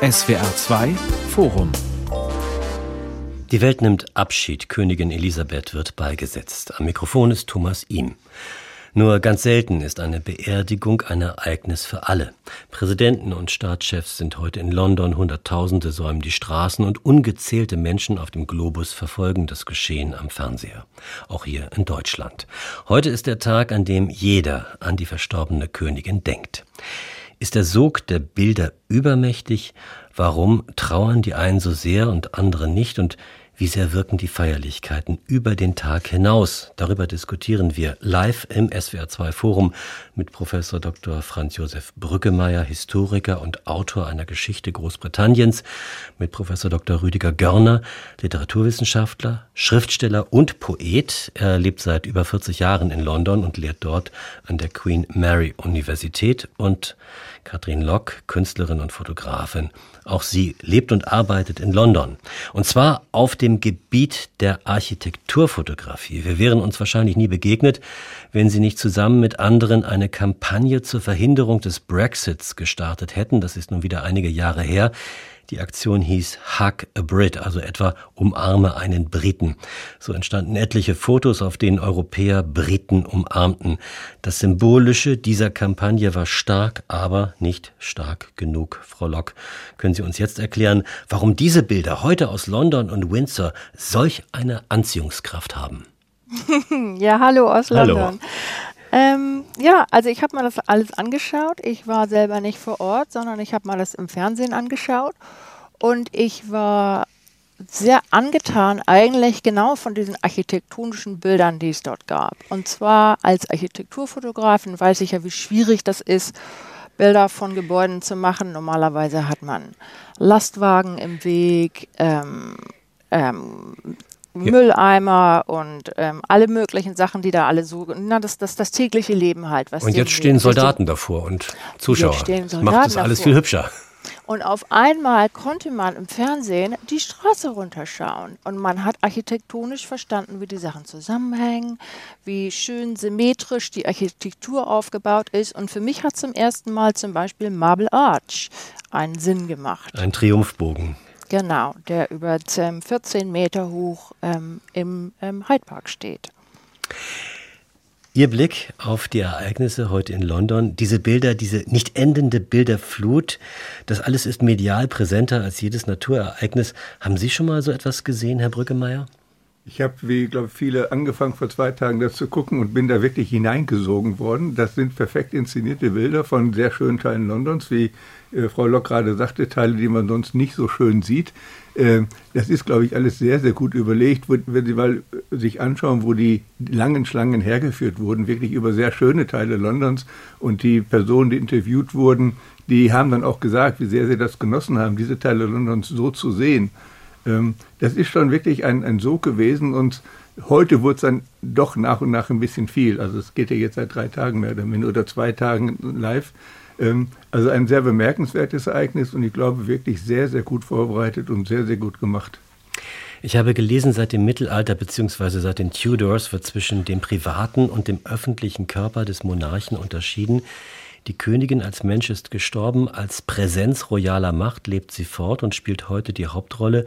SWR 2 Forum Die Welt nimmt Abschied. Königin Elisabeth wird beigesetzt. Am Mikrofon ist Thomas Ihm. Nur ganz selten ist eine Beerdigung ein Ereignis für alle. Präsidenten und Staatschefs sind heute in London, Hunderttausende säumen die Straßen und ungezählte Menschen auf dem Globus verfolgen das Geschehen am Fernseher. Auch hier in Deutschland. Heute ist der Tag, an dem jeder an die verstorbene Königin denkt. Ist der Sog der Bilder übermächtig? Warum trauern die einen so sehr und andere nicht? Und wie sehr wirken die Feierlichkeiten über den Tag hinaus? Darüber diskutieren wir live im SWR2 Forum mit Professor Dr. Franz Josef Brüggemeier, Historiker und Autor einer Geschichte Großbritanniens, mit Professor Dr. Rüdiger Görner, Literaturwissenschaftler, Schriftsteller und Poet. Er lebt seit über 40 Jahren in London und lehrt dort an der Queen Mary Universität und Katrin Lock, Künstlerin und Fotografin. Auch sie lebt und arbeitet in London. Und zwar auf dem Gebiet der Architekturfotografie. Wir wären uns wahrscheinlich nie begegnet, wenn sie nicht zusammen mit anderen eine Kampagne zur Verhinderung des Brexits gestartet hätten. Das ist nun wieder einige Jahre her. Die Aktion hieß Hug a Brit, also etwa umarme einen Briten. So entstanden etliche Fotos, auf denen Europäer Briten umarmten. Das Symbolische dieser Kampagne war stark, aber nicht stark genug. Frau Lock, können Sie uns jetzt erklären, warum diese Bilder heute aus London und Windsor solch eine Anziehungskraft haben? ja, hallo aus London. Hallo. Ähm, ja, also ich habe mir das alles angeschaut. Ich war selber nicht vor Ort, sondern ich habe mal das im Fernsehen angeschaut. Und ich war sehr angetan eigentlich genau von diesen architektonischen Bildern, die es dort gab. Und zwar als Architekturfotografin weiß ich ja, wie schwierig das ist, Bilder von Gebäuden zu machen. Normalerweise hat man Lastwagen im Weg, ähm, ähm, ja. Mülleimer und ähm, alle möglichen Sachen, die da alle so, na, das, das, das tägliche Leben halt. Was und jetzt stehen Soldaten davor und Zuschauer. Das macht das alles davor. viel hübscher. Und auf einmal konnte man im Fernsehen die Straße runterschauen. Und man hat architektonisch verstanden, wie die Sachen zusammenhängen, wie schön symmetrisch die Architektur aufgebaut ist. Und für mich hat zum ersten Mal zum Beispiel Marble Arch einen Sinn gemacht. Ein Triumphbogen. Genau, der über 14 Meter hoch ähm, im ähm, Hyde Park steht. Ihr Blick auf die Ereignisse heute in London, diese Bilder, diese nicht endende Bilderflut, das alles ist medial präsenter als jedes Naturereignis. Haben Sie schon mal so etwas gesehen, Herr Brückemeier? Ich habe, wie glaube viele, angefangen vor zwei Tagen das zu gucken und bin da wirklich hineingesogen worden. Das sind perfekt inszenierte Bilder von sehr schönen Teilen Londons, wie äh, Frau Lock gerade sagte, Teile, die man sonst nicht so schön sieht. Äh, das ist, glaube ich, alles sehr, sehr gut überlegt. Wenn Sie mal äh, sich anschauen, wo die langen Schlangen hergeführt wurden, wirklich über sehr schöne Teile Londons und die Personen, die interviewt wurden, die haben dann auch gesagt, wie sehr sie das genossen haben, diese Teile Londons so zu sehen. Ähm, das ist schon wirklich ein, ein Sog gewesen und heute wurde es dann doch nach und nach ein bisschen viel. Also es geht ja jetzt seit drei Tagen mehr oder minder oder zwei Tagen live. Ähm, also ein sehr bemerkenswertes Ereignis und ich glaube wirklich sehr, sehr gut vorbereitet und sehr, sehr gut gemacht. Ich habe gelesen, seit dem Mittelalter bzw. seit den Tudors wird zwischen dem privaten und dem öffentlichen Körper des Monarchen unterschieden. Die Königin als Mensch ist gestorben, als Präsenz royaler Macht lebt sie fort und spielt heute die Hauptrolle.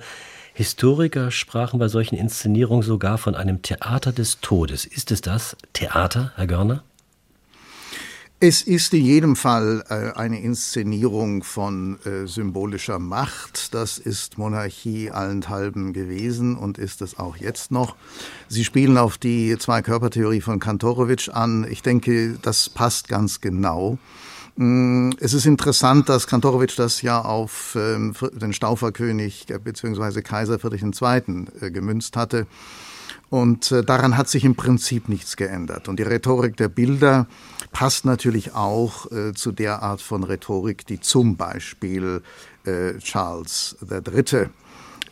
Historiker sprachen bei solchen Inszenierungen sogar von einem Theater des Todes. Ist es das Theater, Herr Görner? Es ist in jedem Fall äh, eine Inszenierung von äh, symbolischer Macht. Das ist Monarchie allenthalben gewesen und ist es auch jetzt noch. Sie spielen auf die Zwei-Körper-Theorie von Kantorowitsch an. Ich denke, das passt ganz genau. Mm, es ist interessant, dass Kantorowitsch das ja auf ähm, den Stauferkönig äh, bzw. Kaiser Friedrich II. Gemünzt hatte. Und äh, daran hat sich im Prinzip nichts geändert. Und die Rhetorik der Bilder passt natürlich auch äh, zu der Art von Rhetorik, die zum Beispiel äh, Charles III.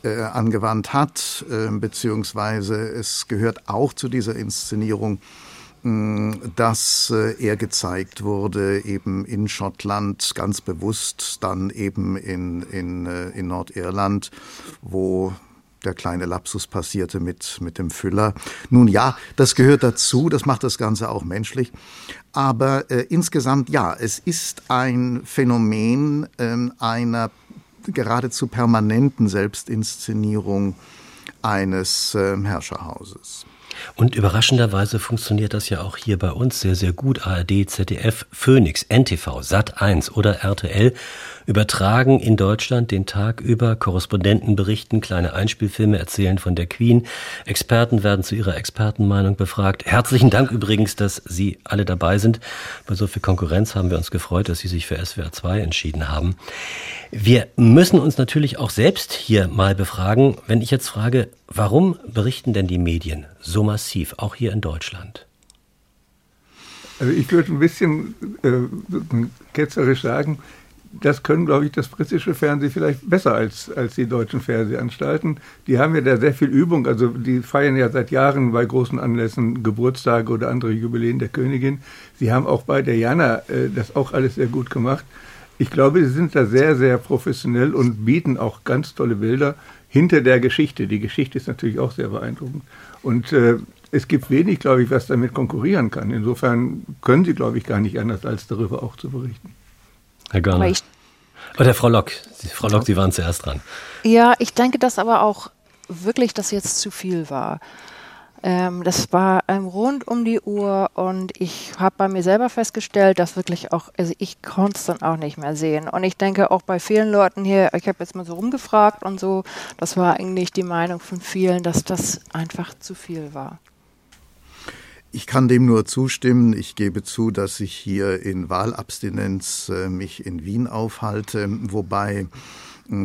Äh, angewandt hat, äh, beziehungsweise es gehört auch zu dieser Inszenierung, dass äh, er gezeigt wurde, eben in Schottland, ganz bewusst, dann eben in, in, in Nordirland, wo der kleine Lapsus passierte mit, mit dem Füller. Nun ja, das gehört dazu, das macht das Ganze auch menschlich. Aber äh, insgesamt ja, es ist ein Phänomen äh, einer geradezu permanenten Selbstinszenierung eines äh, Herrscherhauses. Und überraschenderweise funktioniert das ja auch hier bei uns sehr, sehr gut. ARD, ZDF, Phoenix, NTV, Sat1 oder RTL übertragen in Deutschland den Tag über. Korrespondenten berichten, kleine Einspielfilme erzählen von der Queen. Experten werden zu ihrer Expertenmeinung befragt. Herzlichen Dank übrigens, dass Sie alle dabei sind. Bei so viel Konkurrenz haben wir uns gefreut, dass Sie sich für SWR 2 entschieden haben. Wir müssen uns natürlich auch selbst hier mal befragen, wenn ich jetzt frage, warum berichten denn die Medien so massiv, auch hier in Deutschland? Also ich würde ein bisschen äh, ketzerisch sagen, das können, glaube ich, das britische Fernsehen vielleicht besser als, als die deutschen Fernsehanstalten. Die haben ja da sehr viel Übung. Also die feiern ja seit Jahren bei großen Anlässen Geburtstage oder andere Jubiläen der Königin. Sie haben auch bei der Jana äh, das auch alles sehr gut gemacht. Ich glaube, sie sind da sehr, sehr professionell und bieten auch ganz tolle Bilder hinter der Geschichte. Die Geschichte ist natürlich auch sehr beeindruckend. Und äh, es gibt wenig, glaube ich, was damit konkurrieren kann. Insofern können sie, glaube ich, gar nicht anders, als darüber auch zu berichten. Herr Görner. Oder Frau Lock. Frau Lock, Sie waren zuerst dran. Ja, ich denke, dass aber auch wirklich das jetzt zu viel war. Ähm, das war ähm, rund um die Uhr und ich habe bei mir selber festgestellt, dass wirklich auch, also ich konnte es dann auch nicht mehr sehen. Und ich denke auch bei vielen Leuten hier, ich habe jetzt mal so rumgefragt und so, das war eigentlich die Meinung von vielen, dass das einfach zu viel war. Ich kann dem nur zustimmen. Ich gebe zu, dass ich hier in Wahlabstinenz äh, mich in Wien aufhalte, wobei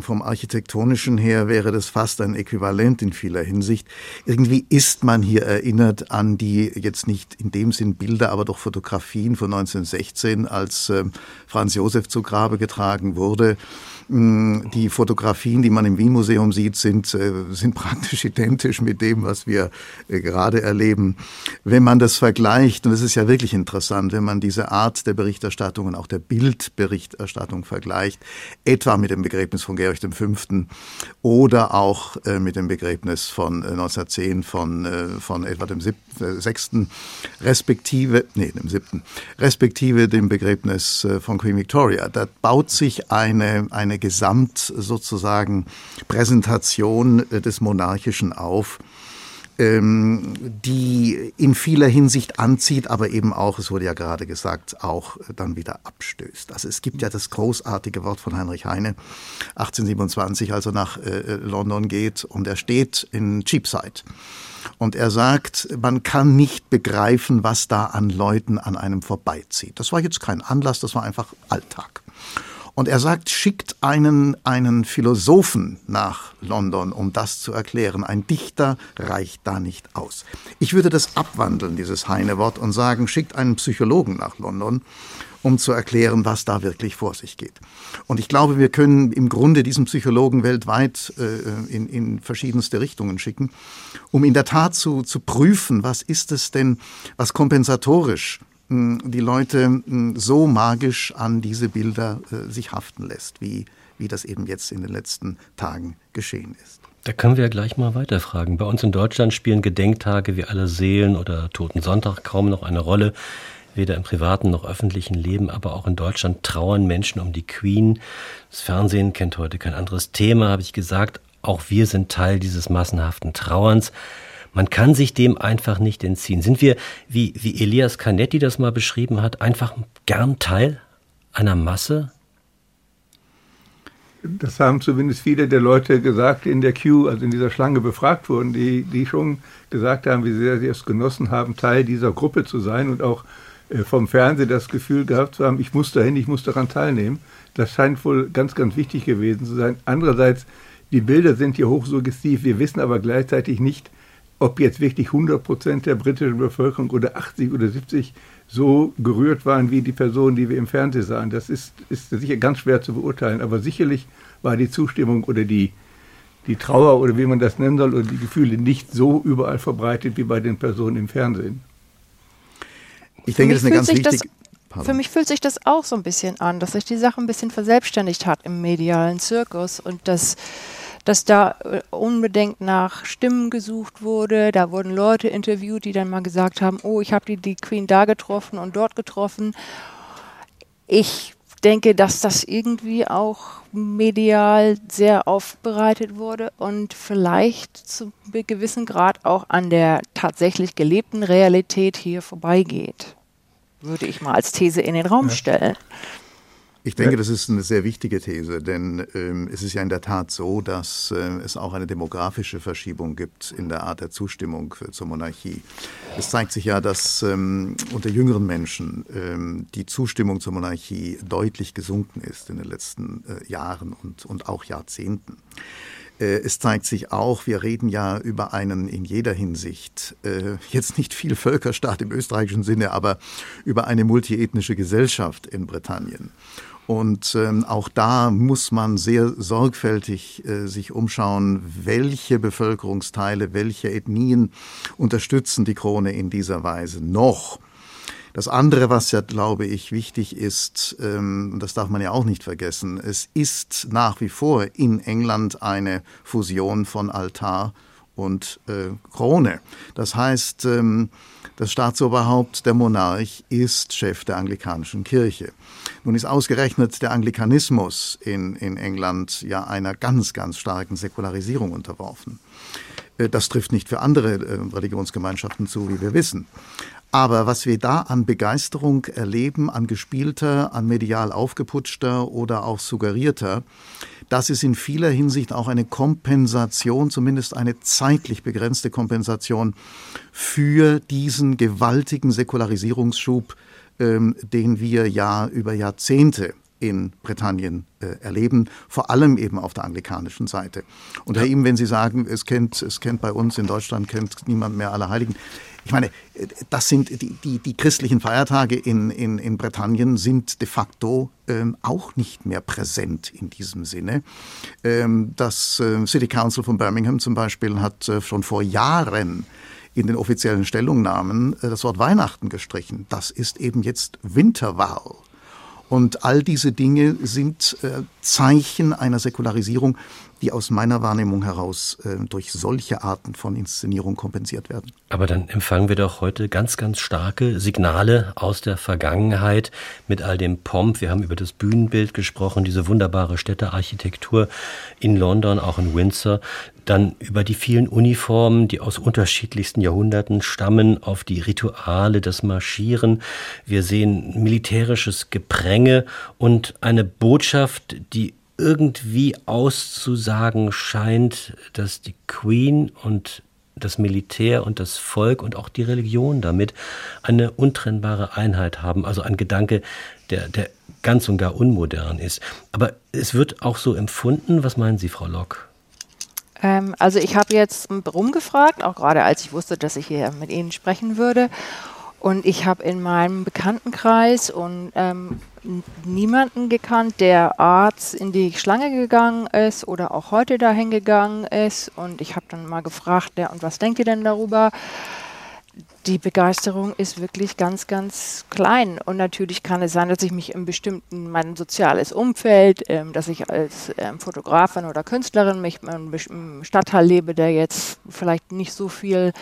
vom architektonischen her wäre das fast ein Äquivalent in vieler Hinsicht. Irgendwie ist man hier erinnert an die jetzt nicht in dem Sinn Bilder, aber doch Fotografien von 1916, als äh, Franz Josef zu Grabe getragen wurde hm, die Fotografien, die man im Wien-Museum sieht, sind, äh, sind praktisch identisch mit dem, was wir äh, gerade erleben. Wenn man das vergleicht, und es ist ja wirklich interessant, wenn man diese Art der Berichterstattung und auch der Bildberichterstattung vergleicht, etwa mit dem Begräbnis von Georg V. oder auch äh, mit dem Begräbnis von 1910 von, von Edward VI. respektive, nee, dem 7. respektive dem Begräbnis von Queen Victoria. Da baut sich eine, eine Gesamt sozusagen Präsentation äh, des Monarchischen auf, ähm, die in vieler Hinsicht anzieht, aber eben auch, es wurde ja gerade gesagt, auch dann wieder abstößt. Also es gibt ja das großartige Wort von Heinrich Heine, 1827, als er nach äh, London geht und er steht in Cheapside. Und er sagt, man kann nicht begreifen, was da an Leuten an einem vorbeizieht. Das war jetzt kein Anlass, das war einfach Alltag. Und er sagt, schickt einen, einen Philosophen nach London, um das zu erklären. Ein Dichter reicht da nicht aus. Ich würde das abwandeln, dieses Heine-Wort, und sagen, schickt einen Psychologen nach London, um zu erklären, was da wirklich vor sich geht. Und ich glaube, wir können im Grunde diesen Psychologen weltweit äh, in, in verschiedenste Richtungen schicken, um in der Tat zu, zu prüfen, was ist es denn, was kompensatorisch die Leute so magisch an diese Bilder äh, sich haften lässt, wie, wie das eben jetzt in den letzten Tagen geschehen ist. Da können wir ja gleich mal weiterfragen. Bei uns in Deutschland spielen Gedenktage wie aller Seelen oder Toten Sonntag kaum noch eine Rolle. Weder im privaten noch öffentlichen Leben, aber auch in Deutschland trauern Menschen um die Queen. Das Fernsehen kennt heute kein anderes Thema, habe ich gesagt. Auch wir sind Teil dieses massenhaften Trauerns. Man kann sich dem einfach nicht entziehen. Sind wir, wie, wie Elias Canetti das mal beschrieben hat, einfach gern Teil einer Masse? Das haben zumindest viele der Leute gesagt, die in der Queue, also in dieser Schlange befragt wurden, die, die schon gesagt haben, wie sehr sie es genossen haben, Teil dieser Gruppe zu sein und auch äh, vom Fernsehen das Gefühl gehabt zu haben, ich muss dahin, ich muss daran teilnehmen. Das scheint wohl ganz, ganz wichtig gewesen zu sein. Andererseits, die Bilder sind hier hochsuggestiv. Wir wissen aber gleichzeitig nicht, ob jetzt wirklich 100 Prozent der britischen Bevölkerung oder 80 oder 70 so gerührt waren wie die Personen, die wir im Fernsehen sahen. Das ist, ist sicher ganz schwer zu beurteilen. Aber sicherlich war die Zustimmung oder die, die Trauer oder wie man das nennen soll oder die Gefühle nicht so überall verbreitet wie bei den Personen im Fernsehen. Ich denke, das ist eine ganz wichtige. Für mich fühlt sich das auch so ein bisschen an, dass sich die Sache ein bisschen verselbstständigt hat im medialen Zirkus und dass dass da äh, unbedingt nach Stimmen gesucht wurde. Da wurden Leute interviewt, die dann mal gesagt haben, oh, ich habe die, die Queen da getroffen und dort getroffen. Ich denke, dass das irgendwie auch medial sehr aufbereitet wurde und vielleicht zu einem gewissen Grad auch an der tatsächlich gelebten Realität hier vorbeigeht. Würde ich mal als These in den Raum ja. Ich denke, das ist eine sehr wichtige These, denn ähm, es ist ja in der Tat so, dass äh, es auch eine demografische Verschiebung gibt in der Art der Zustimmung zur Monarchie. Es zeigt sich ja, dass ähm, unter jüngeren Menschen ähm, die Zustimmung zur Monarchie deutlich gesunken ist in den letzten äh, Jahren und, und auch Jahrzehnten. Äh, es zeigt sich auch, wir reden ja über einen in jeder Hinsicht, äh, jetzt nicht viel Völkerstaat im österreichischen Sinne, aber über eine multiethnische Gesellschaft in Britannien. Und ähm, auch da muss man sehr sorgfältig äh, sich umschauen, welche Bevölkerungsteile, welche Ethnien unterstützen die Krone in dieser Weise noch. Das andere, was ja, glaube ich, wichtig ist, ähm, das darf man ja auch nicht vergessen, es ist nach wie vor in England eine Fusion von Altar und äh, Krone. Das heißt, ähm, das Staatsoberhaupt, der Monarch, ist Chef der anglikanischen Kirche. Nun ist ausgerechnet der Anglikanismus in, in England ja einer ganz, ganz starken Säkularisierung unterworfen. Äh, das trifft nicht für andere äh, Religionsgemeinschaften zu, wie wir wissen. Aber was wir da an Begeisterung erleben, an gespielter, an medial aufgeputschter oder auch suggerierter, das ist in vieler Hinsicht auch eine Kompensation, zumindest eine zeitlich begrenzte Kompensation für diesen gewaltigen Säkularisierungsschub, ähm, den wir ja über Jahrzehnte in Britannien äh, erleben, vor allem eben auf der anglikanischen Seite. Und Herr Ihm, wenn Sie sagen, es kennt, es kennt bei uns in Deutschland kennt niemand mehr alle Heiligen, ich meine, das sind die, die, die christlichen Feiertage in, in, in Britannien sind de facto ähm, auch nicht mehr präsent in diesem Sinne. Ähm, das äh, City Council von Birmingham zum Beispiel hat äh, schon vor Jahren in den offiziellen Stellungnahmen äh, das Wort Weihnachten gestrichen. Das ist eben jetzt Winterwahl. Und all diese Dinge sind äh, Zeichen einer Säkularisierung, die aus meiner Wahrnehmung heraus äh, durch solche Arten von Inszenierung kompensiert werden. Aber dann empfangen wir doch heute ganz, ganz starke Signale aus der Vergangenheit mit all dem Pomp. Wir haben über das Bühnenbild gesprochen, diese wunderbare Städtearchitektur in London, auch in Windsor. Dann über die vielen Uniformen, die aus unterschiedlichsten Jahrhunderten stammen, auf die Rituale, das Marschieren. Wir sehen militärisches Gepränge und eine Botschaft, die irgendwie auszusagen scheint, dass die Queen und das Militär und das Volk und auch die Religion damit eine untrennbare Einheit haben. Also ein Gedanke, der, der ganz und gar unmodern ist. Aber es wird auch so empfunden. Was meinen Sie, Frau Lock? Ähm, also ich habe jetzt rumgefragt, auch gerade als ich wusste, dass ich hier mit Ihnen sprechen würde. Und ich habe in meinem Bekanntenkreis und ähm, niemanden gekannt, der Arzt in die Schlange gegangen ist oder auch heute dahin gegangen ist. Und ich habe dann mal gefragt, ja, und was denkt ihr denn darüber? Die Begeisterung ist wirklich ganz, ganz klein. Und natürlich kann es sein, dass ich mich im bestimmten, mein soziales Umfeld, ähm, dass ich als ähm, Fotografin oder Künstlerin mich im Stadtteil lebe, der jetzt vielleicht nicht so viel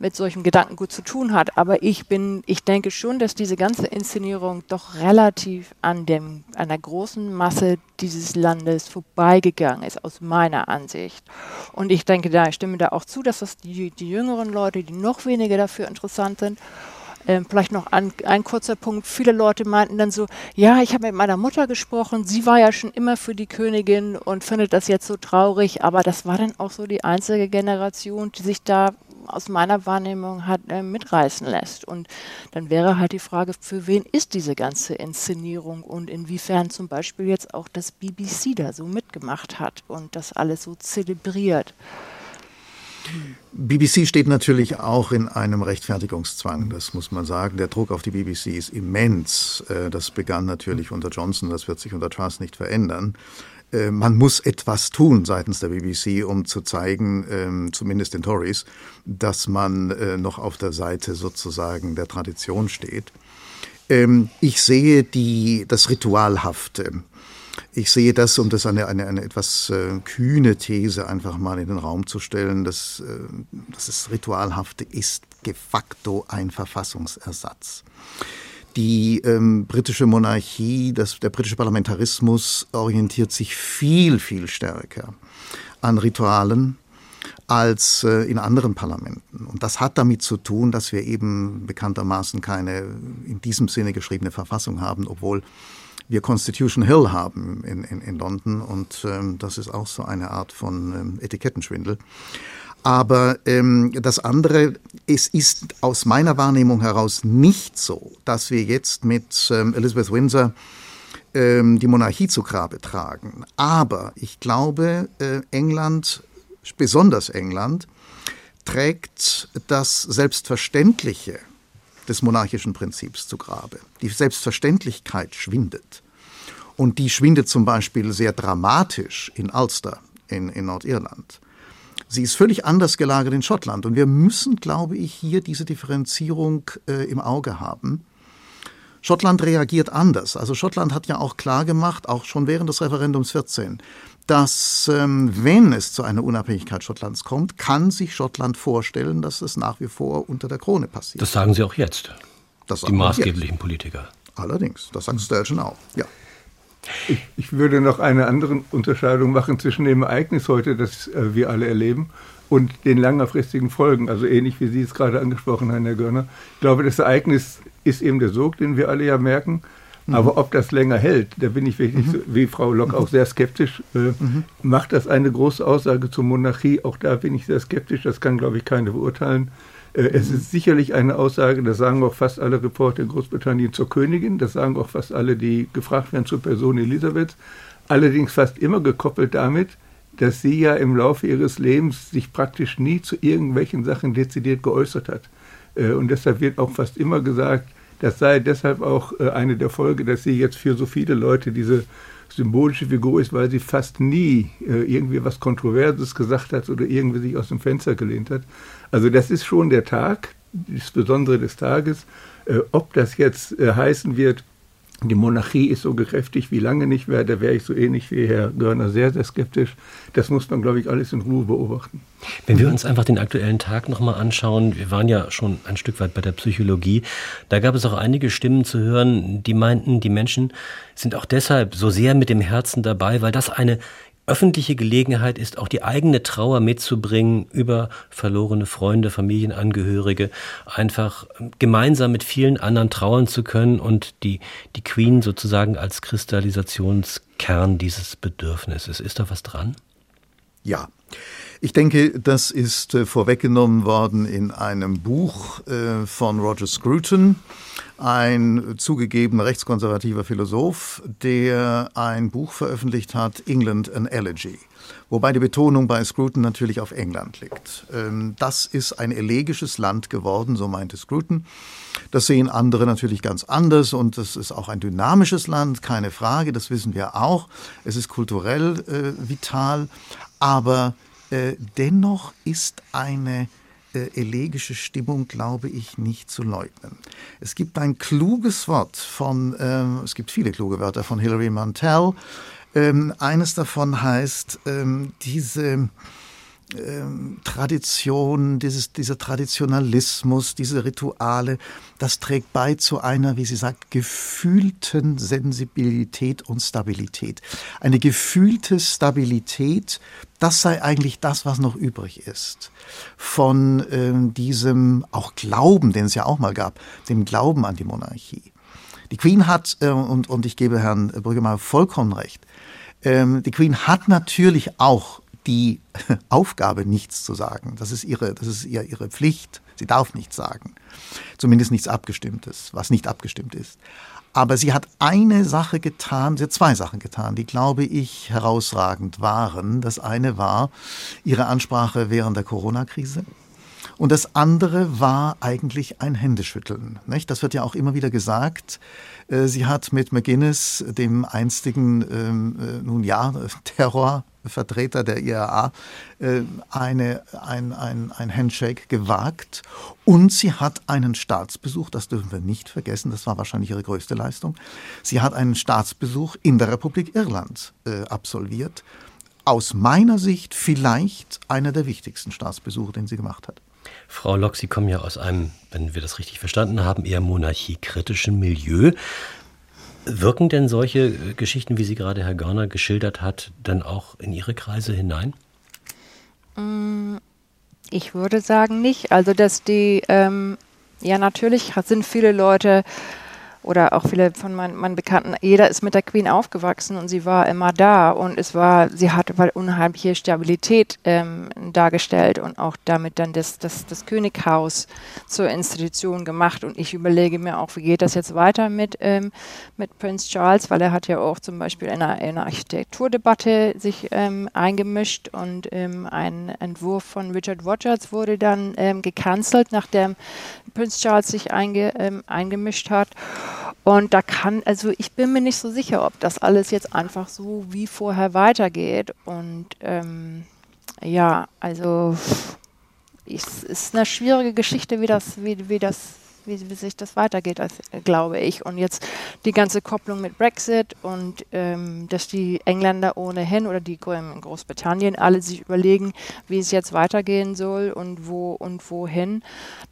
mit solchem Gedankengut zu tun hat. Aber ich bin, ich denke schon, dass diese ganze Inszenierung doch relativ an dem, an der großen Masse dieses Landes vorbeigegangen ist, aus meiner Ansicht. Und ich denke, da ich stimme da auch zu, dass das die, die jüngeren Leute, die noch weniger dafür interessant sind, ähm, vielleicht noch ein, ein, kurzer Punkt. Viele Leute meinten dann so, ja, ich habe mit meiner Mutter gesprochen, sie war ja schon immer für die Königin und findet das jetzt so traurig, aber das war dann auch so die einzige Generation, die sich da aus meiner Wahrnehmung hat äh, mitreißen lässt. Und dann wäre halt die Frage, für wen ist diese ganze Inszenierung und inwiefern zum Beispiel jetzt auch das BBC da so mitgemacht hat und das alles so zelebriert. BBC steht natürlich auch in einem Rechtfertigungszwang, das muss man sagen. Der Druck auf die BBC ist immens. Äh, das begann natürlich unter Johnson, das wird sich unter Truss nicht verändern. Äh, man muss etwas tun seitens der BBC, um zu zeigen, ähm, zumindest den Tories, dass man äh, noch auf der Seite sozusagen der Tradition steht. Ähm, ich sehe die, das Ritualhafte Ich sehe das, um das eine, eine, eine etwas äh, kühne These einfach mal in den Raum zu stellen, dass, äh, dass das Ritualhafte ist de facto ein Verfassungsersatz. Die ähm, britische Monarchie, das, der britische Parlamentarismus orientiert sich viel, viel stärker an Ritualen als äh, in anderen Parlamenten. Und das hat damit zu tun, dass wir eben bekanntermaßen keine in diesem Sinne geschriebene Verfassung haben, obwohl wir Constitution Hill haben in, in, in London und ähm, das ist auch so eine Art von ähm, Etikettenschwindel. Aber ähm, das andere, es ist aus meiner Wahrnehmung heraus nicht so, dass wir jetzt mit ähm, Elizabeth Windsor ähm, die Monarchie zu Grabe tragen. Aber ich glaube, äh, England, besonders England, trägt das Selbstverständliche des monarchischen Prinzips zu Grabe. Die Selbstverständlichkeit schwindet. Und die schwindet zum Beispiel sehr dramatisch in Ulster in, in Nordirland. Sie ist völlig anders gelagert in Schottland. Und wir müssen, glaube ich, hier diese Differenzierung äh, im Auge haben. Schottland reagiert anders. Also Schottland hat ja auch klar gemacht, auch schon während des Referendums 14, dass ähm, wenn es zu einer Unabhängigkeit Schottlands kommt, kann sich Schottland vorstellen, dass es nach wie vor unter der Krone passiert. Das sagen Sie auch jetzt. Das die maßgeblichen jetzt. Politiker. Allerdings, das sagt Sturgeon auch. Ja. Ich, ich, würde noch eine andere Unterscheidung machen zwischen dem Ereignis heute, das äh, wir alle erleben, und den langfristigen Folgen. Also ähnlich wie Sie es gerade angesprochen haben, Herr Görner. Ich glaube, das Ereignis ist eben der Sog, den wir alle ja merken. Mhm. Aber ob das länger hält, da bin ich wirklich, mhm. so, wie Frau Locke, auch sehr skeptisch. Äh, mhm. Macht das eine große Aussage zur Monarchie? Auch da bin ich sehr skeptisch. Das kann, glaube ich, keiner beurteilen. Äh, es ist sicherlich eine Aussage, das sagen auch fast alle Reporter in Großbritannien zur Königin, das sagen auch fast alle, die gefragt werden zur Person Elisabeth. Allerdings fast immer gekoppelt damit, dass sie ja im Laufe ihres Lebens sich praktisch nie zu irgendwelchen Sachen dezidiert geäußert hat. Äh, und deshalb wird auch fast immer gesagt, das sei deshalb auch äh, eine der Folge, dass sie jetzt für so viele Leute diese symbolische Figur ist, weil sie fast nie irgendwie was Kontroverses gesagt hat oder irgendwie sich aus dem Fenster gelehnt hat. Also das ist schon der Tag, das Besondere des Tages. Äh, ob das jetzt äh, heißen wird, die Monarchie ist so gekräftig wie lange nicht mehr, da wäre ich so ähnlich wie Herr Görner sehr, sehr skeptisch. Das muss man, glaube ich, alles in Ruhe beobachten. Wenn wir uns einfach den aktuellen Tag nochmal anschauen, wir waren ja schon ein Stück weit bei der Psychologie, da gab es auch einige Stimmen zu hören, die meinten, die Menschen sind auch deshalb so sehr mit dem Herzen dabei, weil das eine öffentliche Gelegenheit ist, auch die eigene Trauer mitzubringen über verlorene Freunde, Familienangehörige, einfach gemeinsam mit vielen anderen trauern zu können und die, die Queen sozusagen als Kristallisationskern dieses Bedürfnisses. Ist da was dran? Ja. Ich denke, das ist äh, vorweggenommen worden in einem Buch äh, von Roger Scruton, ein zugegeben rechtskonservativer Philosoph, der ein Buch veröffentlicht hat, England an Elegy. Wobei die Betonung bei Scruton natürlich auf England liegt. Ähm, das ist ein elegisches Land geworden, so meinte Scruton. Das sehen andere natürlich ganz anders und es ist auch ein dynamisches Land, keine Frage, das wissen wir auch. Es ist kulturell äh, vital, aber äh, dennoch ist eine äh, elegische Stimmung, glaube ich, nicht zu leugnen. Es gibt ein kluges Wort von, ähm, es gibt viele kluge Wörter von Hilary Mantel. Ähm, eines davon heißt, ähm, diese Tradition, dieses, dieser Traditionalismus, diese Rituale, das trägt bei zu einer, wie sie sagt, gefühlten Sensibilität und Stabilität. Eine gefühlte Stabilität, das sei eigentlich das, was noch übrig ist von ähm, diesem auch Glauben, den es ja auch mal gab, dem Glauben an die Monarchie. Die Queen hat, äh, und, und ich gebe Herrn Brüggemann vollkommen recht, ähm, die Queen hat natürlich auch die Aufgabe, nichts zu sagen. Das ist ihre, das ist ihr, ihre Pflicht. Sie darf nichts sagen. Zumindest nichts Abgestimmtes, was nicht abgestimmt ist. Aber sie hat eine Sache getan, sie hat zwei Sachen getan, die, glaube ich, herausragend waren. Das eine war ihre Ansprache während der Corona-Krise. Und das andere war eigentlich ein Händeschütteln. Nicht? Das wird ja auch immer wieder gesagt. Äh, sie hat mit McGuinness, dem einstigen, ähm, äh, nun ja, Terror Vertreter der IAA äh, eine, ein, ein, ein Handshake gewagt und sie hat einen Staatsbesuch, das dürfen wir nicht vergessen, das war wahrscheinlich ihre größte Leistung. Sie hat einen Staatsbesuch in der Republik Irland äh, absolviert. Aus meiner Sicht vielleicht einer der wichtigsten Staatsbesuche, den sie gemacht hat. Frau Locke, Sie kommen ja aus einem, wenn wir das richtig verstanden haben, eher monarchiekritischen Milieu. Wirken denn solche äh, Geschichten, wie sie gerade Herr Görner geschildert hat, dann auch in Ihre Kreise hinein? Mm, ich würde sagen nicht. Also, dass die, ähm, ja, natürlich sind viele Leute oder auch viele von meinen, meinen, Bekannten, jeder ist mit der Queen aufgewachsen und sie war immer da und es war, sie halt unheimliche Stabilität ähm, dargestellt und auch damit dann das, das, das Könighaus zur Institution gemacht und ich überlege mir auch, wie geht das jetzt weiter mit, ähm, mit Prince Charles, weil er hat ja auch zum Beispiel in einer, in einer Architekturdebatte sich ähm, eingemischt und ähm, ein Entwurf von Richard Rogers wurde dann ähm, gecancelt, nachdem Prince Charles sich einge, ähm, eingemischt hat. Und da kann, also ich bin mir nicht so sicher, ob das alles jetzt einfach so wie vorher weitergeht. Und ähm, ja, also es ist eine schwierige Geschichte, wie das, wie, wie das wie, wie sich das weitergeht, glaube ich. Und jetzt die ganze Kopplung mit Brexit und ähm, dass die Engländer ohnehin oder die in Großbritannien alle sich überlegen, wie es jetzt weitergehen soll und wo und wohin,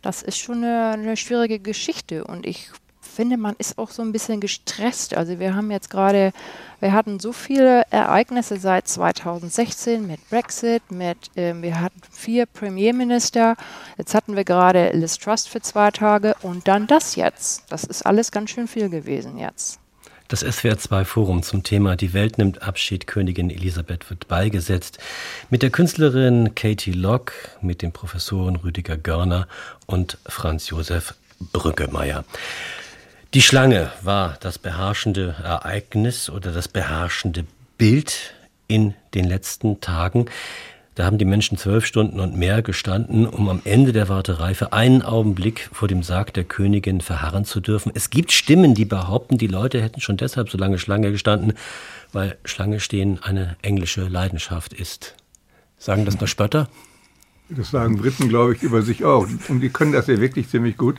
das ist schon eine, eine schwierige Geschichte. Und ich finde, man ist auch so ein bisschen gestresst. Also wir haben jetzt gerade, wir hatten so viele Ereignisse seit 2016 mit Brexit, mit, äh, wir hatten vier Premierminister, jetzt hatten wir gerade Liz Trust für zwei Tage und dann das jetzt. Das ist alles ganz schön viel gewesen jetzt. Das SWR2-Forum zum Thema Die Welt nimmt Abschied, Königin Elisabeth wird beigesetzt. Mit der Künstlerin Katie Lock, mit den Professoren Rüdiger Görner und Franz Josef Brückemeier. Die Schlange war das beherrschende Ereignis oder das beherrschende Bild in den letzten Tagen. Da haben die Menschen zwölf Stunden und mehr gestanden, um am Ende der Warterei für einen Augenblick vor dem Sarg der Königin verharren zu dürfen. Es gibt Stimmen, die behaupten, die Leute hätten schon deshalb so lange Schlange gestanden, weil Schlange stehen eine englische Leidenschaft ist. Sagen das nur Spötter? Das sagen Briten, glaube ich, über sich auch. Und die können das ja wirklich ziemlich gut.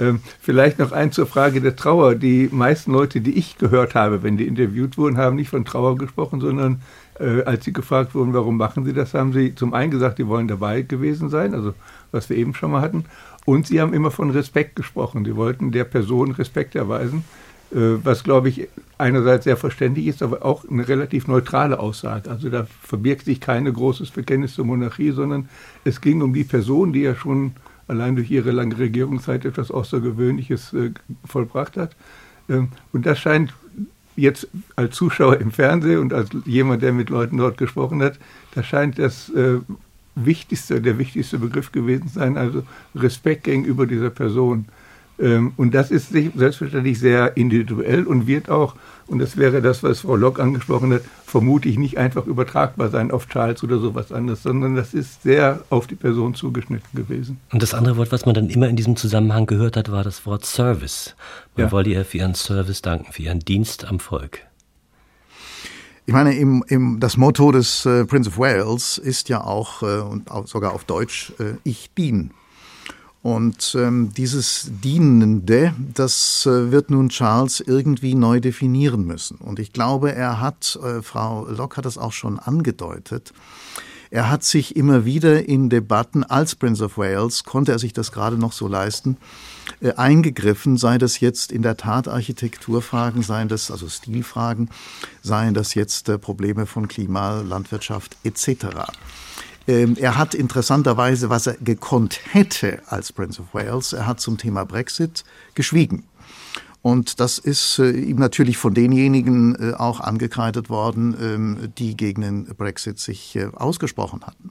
Ähm, vielleicht noch eins zur Frage der Trauer. Die meisten Leute, die ich gehört habe, wenn die interviewt wurden, haben nicht von Trauer gesprochen, sondern äh, als sie gefragt wurden, warum machen sie das, haben sie zum einen gesagt, die wollen dabei gewesen sein, also was wir eben schon mal hatten. Und sie haben immer von Respekt gesprochen. Sie wollten der Person Respekt erweisen, äh, was, glaube ich, einerseits sehr verständlich ist, aber auch eine relativ neutrale Aussage. Also da verbirgt sich kein großes Bekenntnis zur Monarchie, sondern es ging um die Person, die ja schon allein durch ihre lange Regierungszeit etwas Außergewöhnliches äh, vollbracht hat. Ähm, und das scheint jetzt als Zuschauer im Fernsehen und als jemand, der mit Leuten dort gesprochen hat, das scheint das äh, wichtigste, der wichtigste Begriff gewesen sein, also Respekt gegenüber dieser Person. Ähm, und das ist selbstverständlich sehr individuell und wird auch, und das wäre das, was Frau Locke angesprochen hat, vermutlich nicht einfach übertragbar sein auf Charles oder sowas anderes, sondern das ist sehr auf die Person zugeschnitten gewesen. Und das andere Wort, was man dann immer in diesem Zusammenhang gehört hat, war das Wort Service. Man ja. wollte ihr für ihren Service danken, für ihren Dienst am Volk. Ich meine, im, im, das Motto des äh, Prince of Wales ist ja auch, äh, und auch sogar auf Deutsch, äh, ich dien. Und ähm, dieses Dienende, das äh, wird nun Charles irgendwie neu definieren müssen. Und ich glaube, er hat, äh, Frau Locke hat das auch schon angedeutet, er hat sich immer wieder in Debatten als Prince of Wales, konnte er sich das gerade noch so leisten, äh, eingegriffen, sei das jetzt in der Tat Architekturfragen, seien das also Stilfragen, seien das jetzt äh, Probleme von Klima, Landwirtschaft etc. Ähm, er hat interessanterweise, was er gekonnt hätte als Prince of Wales, er hat zum Thema Brexit geschwiegen. Und das ist äh, ihm natürlich von denjenigen äh, auch angekreidet worden, ähm, die gegen den Brexit sich äh, ausgesprochen hatten.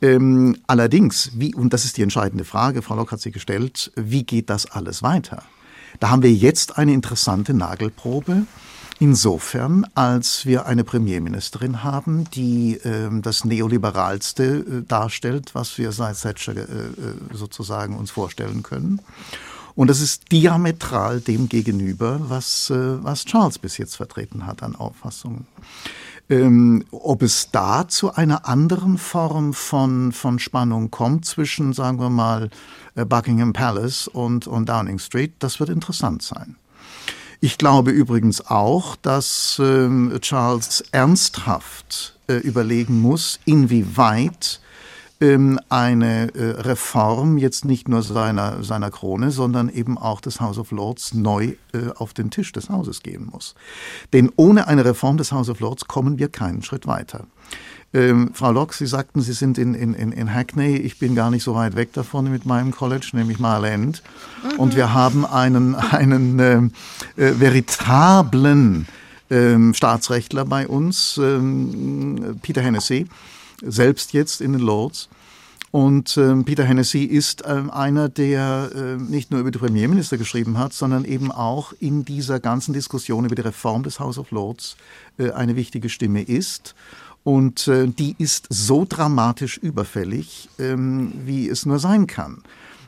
Ähm, allerdings, wie, und das ist die entscheidende Frage, Frau Lock hat sie gestellt, wie geht das alles weiter? Da haben wir jetzt eine interessante Nagelprobe Insofern, als wir eine Premierministerin haben, die äh, das neoliberalste äh, darstellt, was wir seit Thatcher äh, äh, sozusagen uns vorstellen können. Und das ist diametral dem gegenüber, was, äh, was Charles bis jetzt vertreten hat an Auffassungen. Ähm, ob es da zu einer anderen Form von, von Spannung kommt zwischen, sagen wir mal, äh, Buckingham Palace und, und Downing Street, das wird interessant sein. Ich glaube übrigens auch, dass ähm, Charles ernsthaft äh, überlegen muss, inwieweit ähm, eine äh, Reform jetzt nicht nur seiner, seiner Krone, sondern eben auch des House of Lords neu äh, auf den Tisch des Hauses geben muss. Denn ohne eine Reform des House of Lords kommen wir keinen Schritt weiter. Ähm, Frau Locke, Sie sagten, Sie sind in, in, in Hackney. Ich bin gar nicht so weit weg davon mit meinem College, nämlich End. Mhm. Und wir haben einen, einen ähm, äh, veritablen ähm, Staatsrechtler bei uns, ähm, Peter Hennessy, selbst jetzt in den Lords. Und ähm, Peter Hennessy ist ähm, einer, der äh, nicht nur über die Premierminister geschrieben hat, sondern eben auch in dieser ganzen Diskussion über die Reform des House of Lords äh, eine wichtige Stimme ist. Und äh, die ist so dramatisch überfällig, ähm, wie es nur sein kann.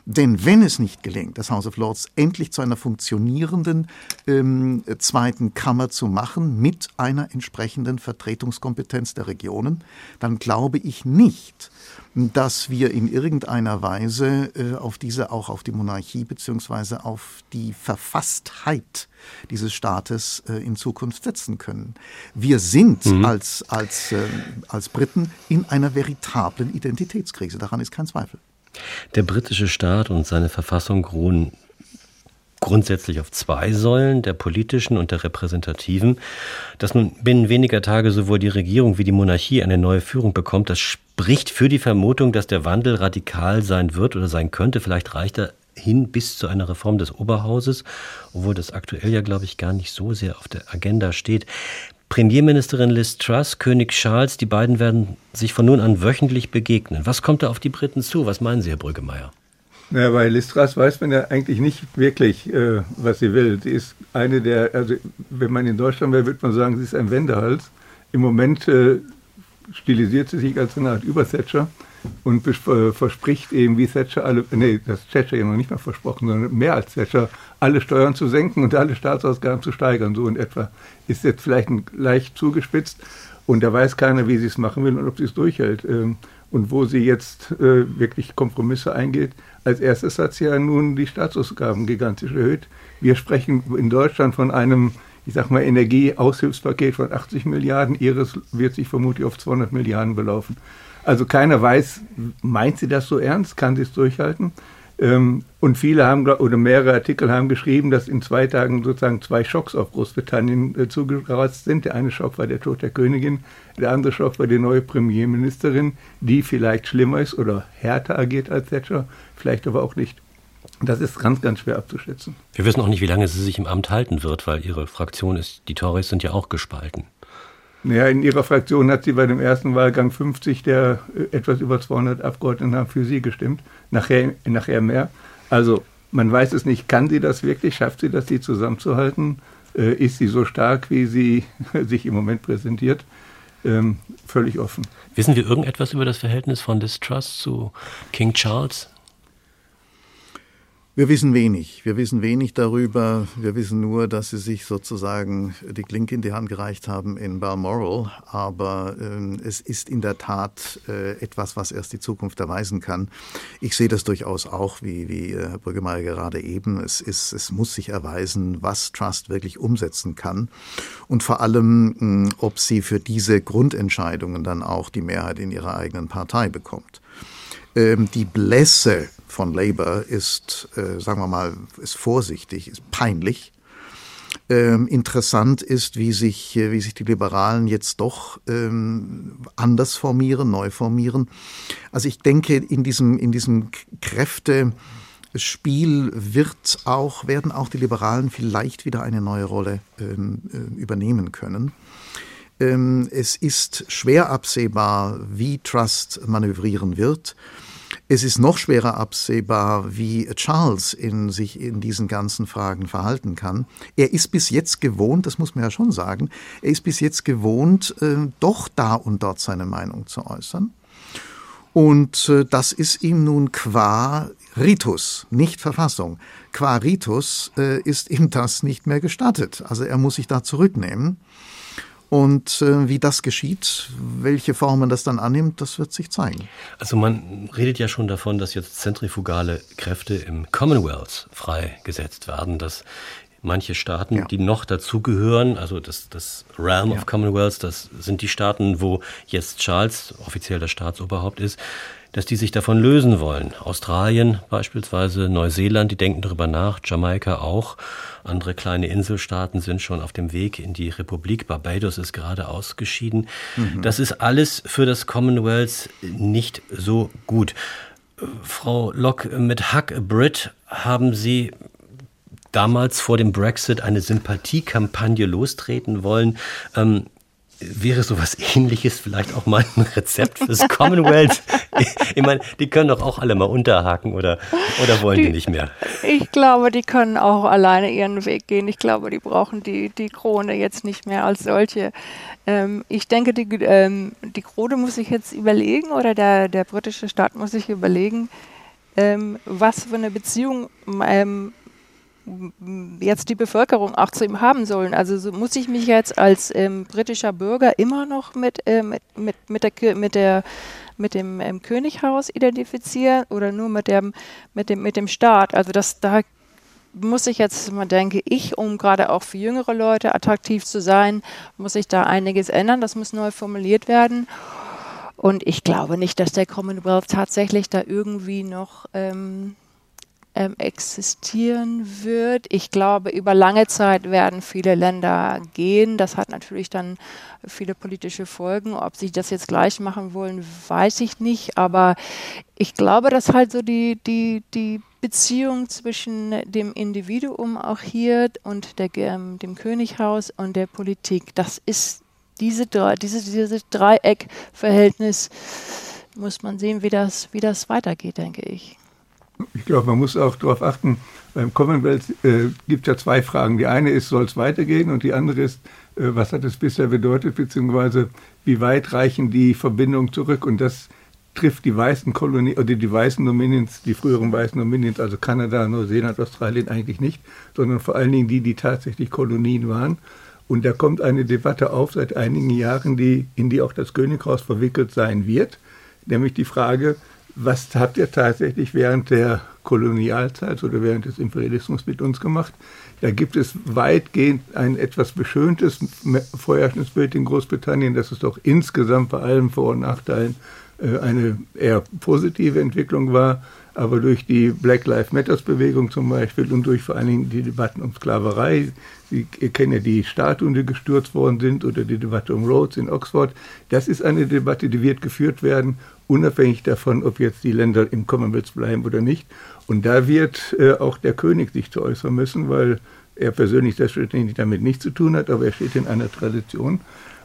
Denn wenn es nicht gelingt, das House of Lords endlich zu einer funktionierenden ähm, zweiten Kammer zu machen mit einer entsprechenden Vertretungskompetenz der Regionen, dann glaube ich nicht, dass wir in irgendeiner Weise äh, auf diese auch auf die Monarchie beziehungsweise auf die Verfasstheit dieses Staates äh, in Zukunft setzen können. Wir sind mhm. als, als, äh, als Briten in einer veritablen Identitätskrise. Daran ist kein Zweifel. Der britische Staat und seine Verfassung ruhen grundsätzlich auf zwei Säulen, der politischen und der repräsentativen. Dass nun binnen weniger Tage sowohl die Regierung wie die Monarchie eine neue Führung bekommt, das spricht für die Vermutung, dass der Wandel radikal sein wird oder sein könnte. Vielleicht reicht er hin bis zu einer Reform des Oberhauses, obwohl das aktuell ja, glaube ich, gar nicht so sehr auf der Agenda steht. Premierministerin Liz Truss, König Charles, die beiden werden sich von nun an wöchentlich begegnen. Was kommt da auf die Briten zu? Was meinen Sie, Herr Brüggemeier? Ja, bei Liz Truss weiß man ja eigentlich nicht wirklich, äh, was sie will. Sie ist eine der, also wenn man in Deutschland wäre, würde man sagen, sie ist ein Wendehals. Im Moment äh, stilisiert sie sich als eine Art Übersetzer und äh, verspricht eben wie Thatcher alle, nee, das Thatcher ja noch nicht mal versprochen, sondern mehr als Thatcher, alle Steuern zu senken und alle Staatsausgaben zu steigern, so in etwa. Ist jetzt vielleicht ein, leicht zugespitzt und da weiß keiner, wie sie es machen will und ob sie es durchhält. Ähm, und wo sie jetzt äh, wirklich Kompromisse eingeht. Als erstes hat sie ja nun die Staatsausgaben gigantisch erhöht. Wir sprechen in Deutschland von einem, ich sag mal, Energieaushilfspaket von 80 Milliarden. Ihres wird sich vermutlich auf 200 Milliarden belaufen. Also keiner weiß, meint sie das so ernst? Kann sie es durchhalten? Ähm, und viele haben, oder mehrere Artikel haben geschrieben, dass in zwei Tagen sozusagen zwei Schocks auf Großbritannien äh, zugerast sind. Der eine Schock war der Tod der Königin, der andere Schock war die neue Premierministerin, die vielleicht schlimmer ist oder härter agiert als Thatcher, vielleicht aber auch nicht. Das ist ganz, ganz schwer abzuschätzen. Wir wissen auch nicht, wie lange sie sich im Amt halten wird, weil ihre Fraktion ist, die Tories sind ja auch gespalten. Ja, in ihrer Fraktion hat sie bei dem ersten Wahlgang 50 der äh, etwas über 200 Abgeordneten haben für sie gestimmt, nachher, nachher mehr. Also man weiß es nicht, kann sie das wirklich, schafft sie das, sie zusammenzuhalten? Äh, ist sie so stark, wie sie sich im Moment präsentiert? Ähm, völlig offen. Wissen wir irgendetwas über das Verhältnis von Distrust zu King Charles? Wir wissen wenig. Wir wissen wenig darüber. Wir wissen nur, dass sie sich sozusagen die Klinke in die Hand gereicht haben in Balmoral. Aber äh, es ist in der Tat äh, etwas, was erst die Zukunft erweisen kann. Ich sehe das durchaus auch, wie, wie äh, Herr Brüggemeier gerade eben. Es, ist, es muss sich erweisen, was Trust wirklich umsetzen kann. Und vor allem, mh, hm, ob sie für diese Grundentscheidungen dann auch die Mehrheit in ihrer eigenen Partei bekommt. Ähm, die Blässe von Labour ist, äh, sagen wir mal, ist vorsichtig, ist peinlich. Ähm, interessant ist, wie sich, äh, wie sich die Liberalen jetzt doch ähm, anders formieren, neu formieren. Also ich denke, in diesem, in diesem Kräftespiel wird auch, werden auch die Liberalen vielleicht wieder eine neue Rolle ähm, äh, übernehmen können. Ähm, es ist schwer absehbar, wie Trust manövrieren wird. Es ist noch schwerer absehbar, wie Charles in sich in diesen ganzen Fragen verhalten kann. Er ist bis jetzt gewohnt, das muss man ja schon sagen, er ist bis jetzt gewohnt, äh, doch da und dort seine Meinung zu äußern. Und äh, das ist ihm nun qua Ritus, nicht Verfassung. Qua Ritus äh, ist ihm das nicht mehr gestattet. Also er muss sich da zurücknehmen. Und äh, wie das geschieht, welche Formen das dann annimmt, das wird sich zeigen. Also man redet ja schon davon, dass jetzt zentrifugale Kräfte im Commonwealth freigesetzt werden, dass manche Staaten, ja. die noch dazugehören, also das, das Realm ja. of Commonwealth, das sind die Staaten, wo jetzt Charles offiziell das Staatsoberhaupt ist, dass die sich davon lösen wollen. Australien beispielsweise, Neuseeland, die denken darüber nach, Jamaika auch. Andere kleine Inselstaaten sind schon auf dem Weg in die Republik. Barbados ist gerade ausgeschieden. Mhm. Das ist alles für das Commonwealth nicht so gut. Frau Locke, mit Huck Brit haben Sie damals vor dem Brexit eine Sympathiekampagne lostreten wollen. Ähm, wäre sowas ähnliches vielleicht auch mal ein Rezept fürs Commonwealth? ich meine, die können doch auch alle mal unterhaken oder, oder wollen die, die, nicht mehr? Ich glaube, die können auch alleine ihren Weg gehen. Ich glaube, die brauchen die, die Krone jetzt nicht mehr als solche. Ähm, ich denke, die, ähm, die Krone muss sich jetzt überlegen oder der, der britische Staat muss sich überlegen, ähm, was für eine Beziehung ähm, jetzt die Bevölkerung auch zu ihm haben sollen. Also so muss ich mich jetzt als ähm, britischer Bürger immer noch mit, äh, mit, mit, mit, der, mit, der, mit dem ähm, Könighaus identifizieren oder nur mit dem, mit dem, mit dem Staat. Also das, da muss ich jetzt mal denke ich, um gerade auch für jüngere Leute attraktiv zu sein, muss ich da einiges ändern. Das muss neu formuliert werden. Und ich glaube nicht, dass der Commonwealth tatsächlich da irgendwie noch ähm, ähm, existieren wird. Ich glaube, über lange Zeit werden viele Länder gehen. Das hat natürlich dann viele politische Folgen. Ob sie das jetzt gleich machen wollen, weiß ich nicht. Aber ich glaube, dass halt so die, die, die Beziehung zwischen dem Individuum auch hier und der, ähm, dem Könighaus und der Politik, das ist diese, diese, dieses Dreieckverhältnis, muss man sehen, wie das, wie das weitergeht, denke ich. Ich glaube, man muss auch darauf achten, beim Commonwealth äh, gibt es ja zwei Fragen. Die eine ist, soll es weitergehen? Und die andere ist, äh, was hat es bisher bedeutet, beziehungsweise wie weit reichen die Verbindungen zurück? Und das trifft die weißen Kolonien oder die weißen Dominions, die früheren weißen Dominions, also Kanada, Neuseeland, Australien eigentlich nicht, sondern vor allen Dingen die, die tatsächlich Kolonien waren. Und da kommt eine Debatte auf seit einigen Jahren, die, in die auch das Könighaus verwickelt sein wird, nämlich die Frage, was habt ihr tatsächlich während der Kolonialzeit oder während des Imperialismus mit uns gemacht? Da gibt es weitgehend ein etwas beschöntes Vorherrschungsbild in Großbritannien, dass es doch insgesamt bei allen Vor- und Nachteilen äh, eine eher positive Entwicklung war. Aber durch die Black Lives Matters Bewegung zum Beispiel und durch vor allen Dingen die Debatten um Sklaverei, Sie kennen ja die Statuen, die gestürzt worden sind oder die Debatte um Rhodes in Oxford, das ist eine Debatte, die wird geführt werden unabhängig davon, ob jetzt die Länder im Commonwealth bleiben oder nicht. Und da wird äh, auch der König sich zu äußern müssen, weil er persönlich selbstverständlich damit nichts zu tun hat, aber er steht in einer Tradition.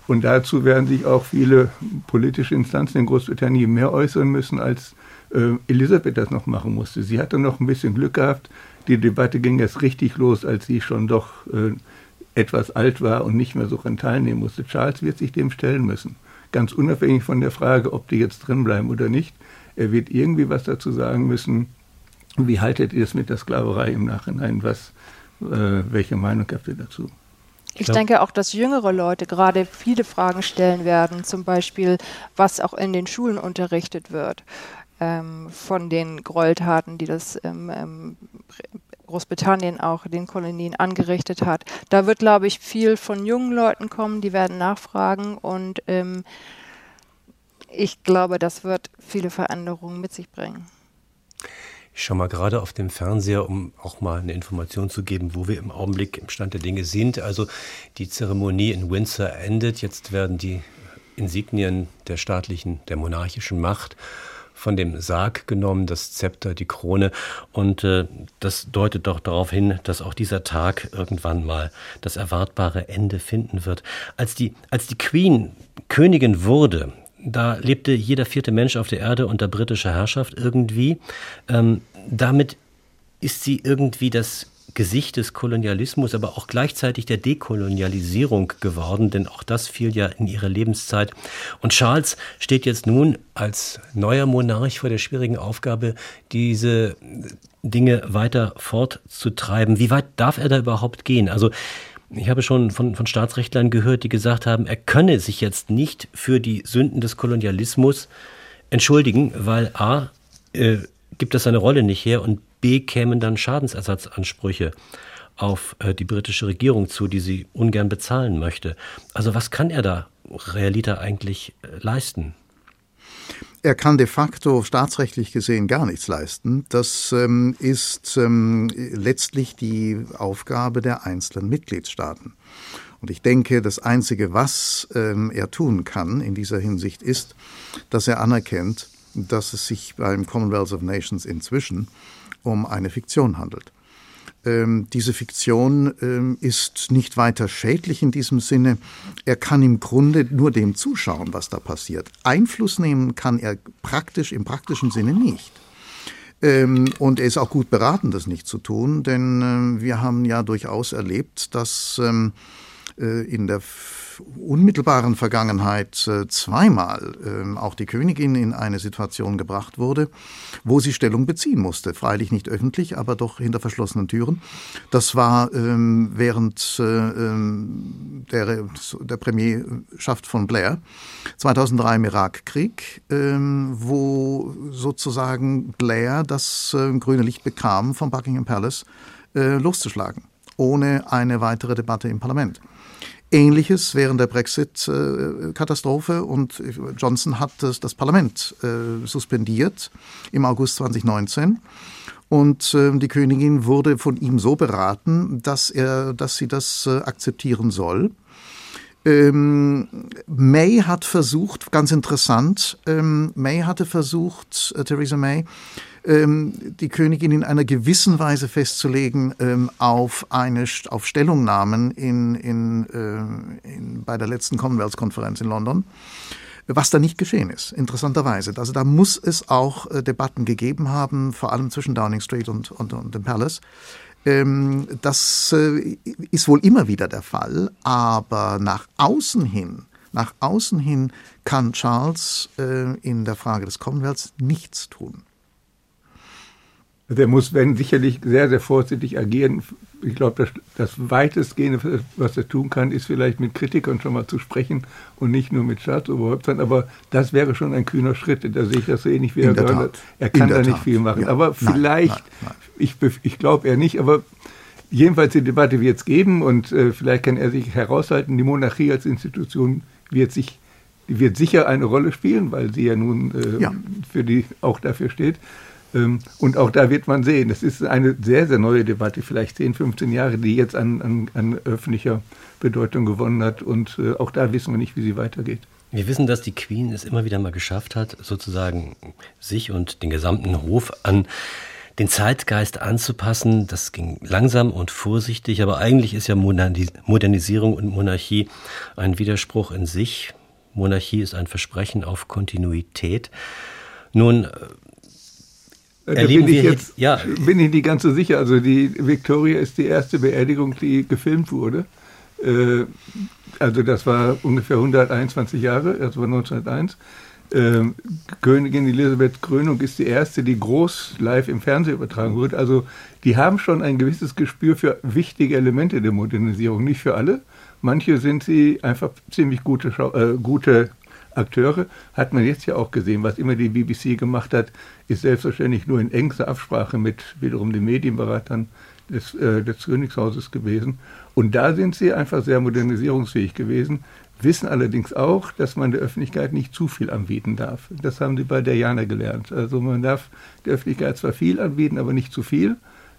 Und dazu werden sich auch viele politische Instanzen in Großbritannien mehr äußern müssen, als äh, Elisabeth das noch machen musste. Sie hatte noch ein bisschen Glück gehabt. Die Debatte ging erst richtig los, als sie schon doch äh, etwas alt war und nicht mehr so daran teilnehmen musste. Charles wird sich dem stellen müssen ganz unabhängig von der Frage, ob die jetzt drin bleiben oder nicht. Er wird irgendwie was dazu sagen müssen. Wie haltet ihr es mit der Sklaverei im Nachhinein? Was, äh, welche Meinung habt ihr dazu? Ich denke auch, dass jüngere Leute gerade viele Fragen stellen werden, zum Beispiel, was auch in den Schulen unterrichtet wird ähm, von den Gräueltaten, die das ähm, Großbritannien auch den Kolonien angerichtet hat. Da wird, glaube ich, viel von jungen Leuten kommen, die werden nachfragen und ähm, ich glaube, das wird viele Veränderungen mit sich bringen. Ich schaue mal gerade auf dem Fernseher, um auch mal eine Information zu geben, wo wir im Augenblick im Stand der Dinge sind. Also die Zeremonie in Windsor endet. Jetzt werden die Insignien der staatlichen, der monarchischen Macht von dem Sarg genommen, das Zepter, die Krone. Und äh, das deutet doch darauf hin, dass auch dieser Tag irgendwann mal das erwartbare Ende finden wird. Als die, als die Queen Königin wurde, da lebte jeder vierte Mensch auf der Erde unter britischer Herrschaft irgendwie. Ähm, damit ist sie irgendwie das Gesicht des Kolonialismus, aber auch gleichzeitig der Dekolonialisierung geworden, denn auch das fiel ja in ihre Lebenszeit. Und Charles steht jetzt nun als neuer Monarch vor der schwierigen Aufgabe, diese Dinge weiter fortzutreiben. Wie weit darf er da überhaupt gehen? Also Ich habe schon von, von Staatsrechtlern gehört, die gesagt haben, er könne sich jetzt nicht für die Sünden des Kolonialismus entschuldigen, weil a, äh, gibt es seine Rolle nicht her und b, kämen dann Schadensersatzansprüche auf äh, die britische Regierung zu, die sie ungern bezahlen möchte. Also was kann er da Realita eigentlich äh, leisten? Er kann de facto staatsrechtlich gesehen gar nichts leisten. Das ähm, ist ähm, letztlich die Aufgabe der einzelnen Mitgliedstaaten. Und ich denke, das Einzige, was ähm, er tun kann in dieser Hinsicht, ist, dass er anerkennt, dass es sich beim Commonwealth of Nations inzwischen um eine Fiktion handelt. Ähm, diese Fiktion ähm, ist nicht weiter schädlich in diesem Sinne. Er kann im Grunde nur dem zuschauen, was da passiert. Einfluss nehmen kann er praktisch im praktischen Sinne nicht. Ähm, und er ist auch gut beraten, das nicht zu tun, denn äh, wir haben ja durchaus erlebt, dass ähm, äh, in der unmittelbaren Vergangenheit äh, zweimal ähm, auch die Königin in eine Situation gebracht wurde, wo sie Stellung beziehen musste. Freilich nicht öffentlich, aber doch hinter verschlossenen Türen. Das war ähm, während äh, ähm, der, der Premierschaft von Blair 2003 im Irakkrieg, wo sozusagen Blair das grüne Licht bekam, vom Buckingham Palace loszuschlagen ohne eine weitere Debatte im Parlament. Ähnliches während der Brexit-Katastrophe und Johnson hat das, das Parlament äh, suspendiert im August 2019. Und äh, die Königin wurde von ihm so beraten, dass er, dass sie das äh, akzeptieren soll. Ähm, May hat versucht, ganz interessant, ähm, May hatte versucht, äh, Theresa May, ähm, die Königin in einer gewissen Weise festzulegen ähm, auf eine auf Stellungnahmen in, in, äh, in, bei der letzten Commonwealth-Konferenz in London, was da nicht geschehen ist, interessanterweise. Also da muss es auch äh, Debatten gegeben haben, vor allem zwischen Downing Street und, und, und dem Palace. Ähm, das äh, ist wohl immer wieder der Fall, aber nach außen hin nach außen hin kann Charles äh, in der Frage des Commonwealths nichts tun. Also er muss, wenn, sicherlich sehr, sehr vorsichtig agieren. Ich glaube, das, das weitestgehende, was er tun kann, ist vielleicht mit Kritikern schon mal zu sprechen und nicht nur mit Staatsoberhäuptern. Aber das wäre schon ein kühner Schritt. Da sehe ich das so ähnlich wie er gerade. Er kann da nicht viel machen. Ja. Aber vielleicht, nein, nein, nein. ich, ich glaube er nicht, aber jedenfalls die Debatte wird es geben und äh, vielleicht kann er sich heraushalten. Die Monarchie als Institution wird sich wird sicher eine Rolle spielen, weil sie ja nun äh, ja. für die auch dafür steht. Ähm, und auch da wird man sehen, das ist eine sehr, sehr neue Debatte, vielleicht 10, 15 Jahre, die jetzt an, an, an öffentlicher Bedeutung gewonnen hat. Und äh, auch da wissen wir nicht, wie sie weitergeht. Wir wissen, dass die Queen es immer wieder mal geschafft hat, sozusagen sich und den gesamten Hof an den Zeitgeist anzupassen. Das ging langsam und vorsichtig, aber eigentlich ist ja Modernisierung und Monarchie ein Widerspruch in sich. Monarchie ist ein Versprechen auf Kontinuität. Nun da bin ich jetzt ja. bin ich nicht ganz so sicher. Also die Victoria ist die erste Beerdigung, die gefilmt wurde. Äh, also das war ungefähr 121 Jahre, das war 1901. Ähm, Königin Elisabeth Krönung ist die erste, die groß live im Fernsehen übertragen wurde. Also die haben schon ein gewisses Gespür für wichtige Elemente der Modernisierung. Nicht für alle. Manche sind sie einfach ziemlich gute, Schau äh, gute Akteure hat man jetzt ja auch gesehen. Was immer die BBC gemacht hat, ist selbstverständlich nur in engster Absprache mit wiederum den Medienberatern des, äh, des Königshauses gewesen. Und da sind sie einfach sehr modernisierungsfähig gewesen, wissen allerdings auch, dass man der Öffentlichkeit nicht zu viel anbieten darf. Das haben sie bei Diana gelernt. Also man darf der Öffentlichkeit zwar viel anbieten, aber nicht zu viel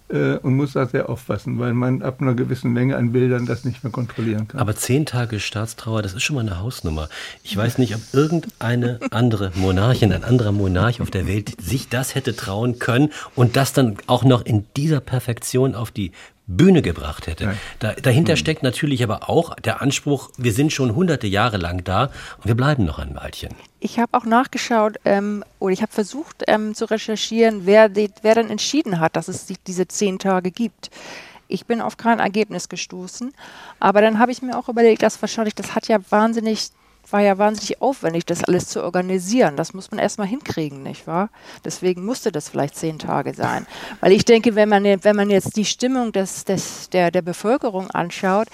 äh, und muss da sehr aufpassen, weil man ab einer gewissen Menge an Bildern das nicht mehr kontrollieren kann. Aber zehn Tage Staatstrauer, das ist schon mal eine Hausnummer. Ich weiß nicht, ob irgendeine andere Monarchin, ein anderer Monarch auf der Welt sich das hätte trauen können und das dann auch noch in dieser Perfektion auf die Bühne gebracht hätte. Da, dahinter mhm. steckt natürlich aber auch der Anspruch, wir sind schon hunderte Jahre lang da und wir bleiben noch ein Weilchen. Ich habe auch nachgeschaut ähm, oder ich habe versucht ähm, zu recherchieren, wer, die, wer denn entschieden hat, dass es diese zehn Tage gibt. Ich bin auf kein Ergebnis gestoßen, aber dann habe ich mir auch überlegt, dass wahrscheinlich, das hat ja wahnsinnig war ja wahnsinnig aufwendig, das alles zu organisieren. Das muss man erstmal hinkriegen, nicht wahr? Deswegen musste das vielleicht zehn Tage sein. Weil ich denke, wenn man, wenn man jetzt die Stimmung des, des, der, der Bevölkerung anschaut,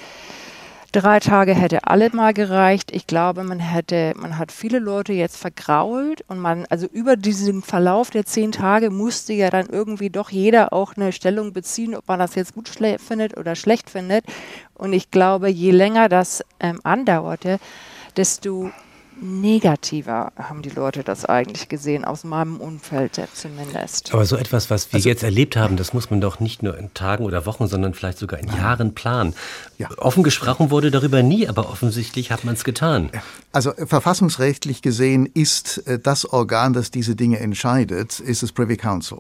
Drei Tage hätte alle mal gereicht. Ich glaube, man hätte, man hat viele Leute jetzt vergrault und man, also über diesen Verlauf der zehn Tage musste ja dann irgendwie doch jeder auch eine Stellung beziehen, ob man das jetzt gut findet oder schlecht findet. Und ich glaube, je länger das ähm, andauerte, desto negativer haben die Leute das eigentlich gesehen, aus meinem Umfeld zumindest. Aber so etwas, was wir also, jetzt erlebt haben, das muss man doch nicht nur in Tagen oder Wochen, sondern vielleicht sogar in Jahren planen. Ja. Offen gesprochen wurde darüber nie, aber offensichtlich hat man es getan. Also verfassungsrechtlich gesehen ist äh, das Organ, das diese Dinge entscheidet, ist das Privy Council.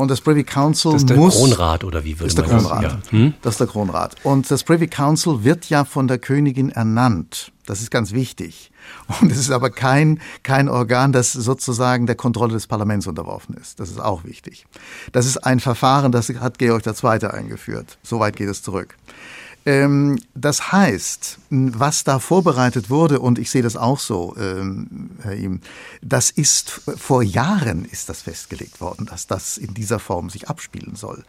Und das Privy Council das ist der muss. Kronrat oder wie würde ist der man Kronrat. Ja. Hm? Das ist der Kronrat. Und das Privy Council wird ja von der Königin ernannt. Das ist ganz wichtig. Und es ist aber kein, kein Organ, das sozusagen der Kontrolle des Parlaments unterworfen ist. Das ist auch wichtig. Das ist ein Verfahren, das hat Georg II. eingeführt. Soweit geht es zurück. Ähm, das heißt, was da vorbereitet wurde, und ich sehe das auch so, ähm, Herr Ihm, das ist vor Jahren ist das festgelegt worden, dass das in dieser Form sich abspielen soll.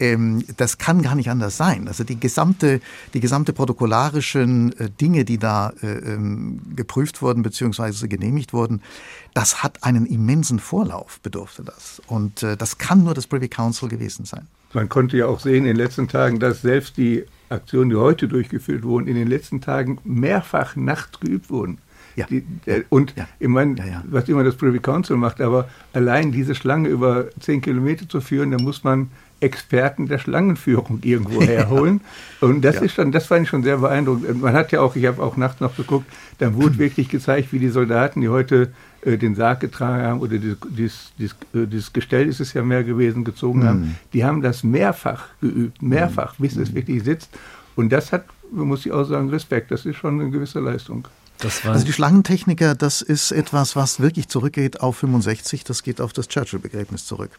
Ähm, das kann gar nicht anders sein. Also die gesamte, die gesamte protokollarischen äh, Dinge, die da äh, geprüft wurden bzw. genehmigt wurden, das hat einen immensen Vorlauf, bedurfte das. Und äh, das kann nur das Privy Council gewesen sein. Man konnte ja auch sehen in den letzten Tagen, dass selbst die Aktionen, die heute durchgeführt wurden, in den letzten Tagen mehrfach nachts geübt wurden. Ja. Die, der, und ja. ich meine, ja, was immer das Privy Council macht, aber allein diese Schlange über zehn Kilometer zu führen, da muss man Experten der Schlangenführung irgendwo herholen. Und das ist schon, das fand ich schon sehr beeindruckend. Man hat ja auch, ich habe auch nachts noch geguckt, dann wurde wirklich gezeigt, wie die Soldaten, die heute äh, den Sarg getragen haben oder dieses, dieses, dieses, äh, dieses, Gestell ist es ja mehr gewesen, gezogen mhm. haben, die haben das mehrfach geübt, mehrfach, bis es mhm. wirklich sitzt. Und das hat, muss ich auch sagen, Respekt. Das ist schon eine gewisse Leistung also die Schlangentechniker, das ist etwas, was wirklich zurückgeht auf 65, das geht auf das Churchill-Begräbnis zurück.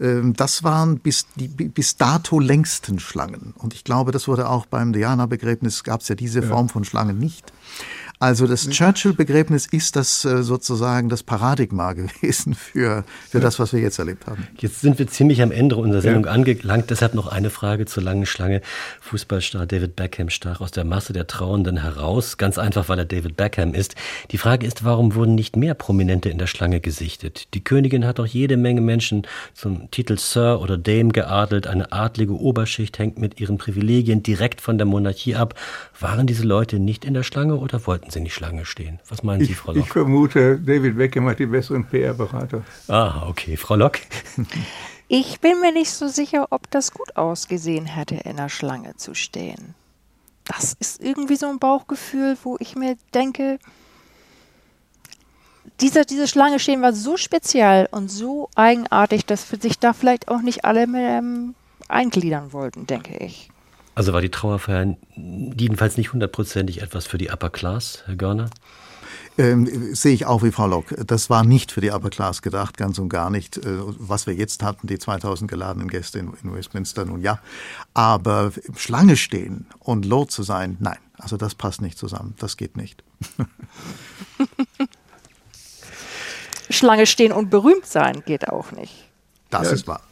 Ähm, das waren bis, die, bis dato längsten Schlangen. Und ich glaube, das wurde auch beim Diana-Begräbnis, gab es ja diese Form von Schlangen nicht. Also das Churchill-Begräbnis ist das äh, sozusagen das Paradigma gewesen für, für das, was wir jetzt erlebt haben. Jetzt sind wir ziemlich am Ende unserer Sendung ja. angelangt. Deshalb noch eine Frage zur langen Schlange. Fußballstar David Beckham stach aus der Masse der Trauenden heraus. Ganz einfach, weil er David Beckham ist. Die Frage ist, warum wurden nicht mehr Prominente in der Schlange gesichtet? Die Königin hat doch jede Menge Menschen zum Titel Sir oder Dame geadelt. Eine adlige Oberschicht hängt mit ihren Privilegien direkt von der Monarchie ab. Waren diese Leute nicht in der Schlange oder wollten sie nicht Schlange stehen? Was meinen Sie, Frau Lock? Ich vermute, David Beckham hat die besseren PR-Berater. Ah, okay. Frau Lock? Ich bin mir nicht so sicher, ob das gut ausgesehen hätte, in der Schlange zu stehen. Das ist irgendwie so ein Bauchgefühl, wo ich mir denke, diese, diese Schlange stehen war so speziell und so eigenartig, dass sich da vielleicht auch nicht alle mehr ähm, eingliedern wollten, denke ich. Also war die Trauerfeier jedenfalls nicht hundertprozentig etwas für die Upper Class, Herr Görner? Ähm, sehe ich auch wie Frau Lock. Das war nicht für die Upper Class gedacht, ganz und gar nicht. Äh, was wir jetzt hatten, die 2000 geladenen Gäste in, in Westminster, nun ja. Aber Schlange stehen und low zu sein, nein. Also das passt nicht zusammen. Das geht nicht. Schlange stehen und berühmt sein geht auch nicht. Das ja, ist wahr.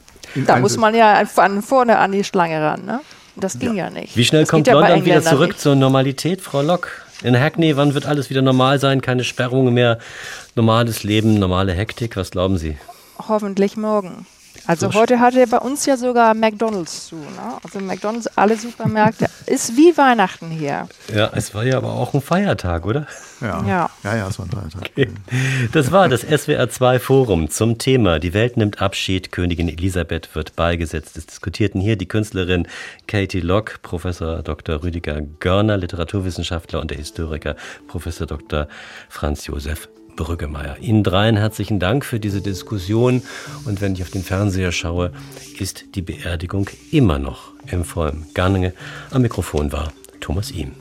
Da muss man ja von vorne an die Schlange ran, ne? Das ging ja, ja nicht. Wie schnell das kommt London wieder zurück nicht. zur Normalität, Frau Lock? In Hackney, wann wird alles wieder normal sein? Keine Sperrungen mehr, normales Leben, normale Hektik? Was glauben Sie? Hoffentlich morgen. Also so heute hatte bei uns ja sogar McDonalds zu. Ne? Also McDonalds, alle Supermärkte, ist wie Weihnachten hier. Ja, es war ja aber auch ein Feiertag, oder? Ja, ja, ja, ja es war ein Feiertag. Okay. Das war das SWR 2 Forum zum Thema Die Welt nimmt Abschied, Königin Elisabeth wird beigesetzt. Es diskutierten hier die Künstlerin Katie Lock, Professor Dr. Rüdiger Görner, Literaturwissenschaftler und der Historiker Professor Dr. Franz Josef Brüggemeier. Ihnen dreien herzlichen Dank für diese Diskussion. Und wenn ich auf den Fernseher schaue, ist die Beerdigung immer noch im vollen Gange. Am Mikrofon war Thomas Ihm.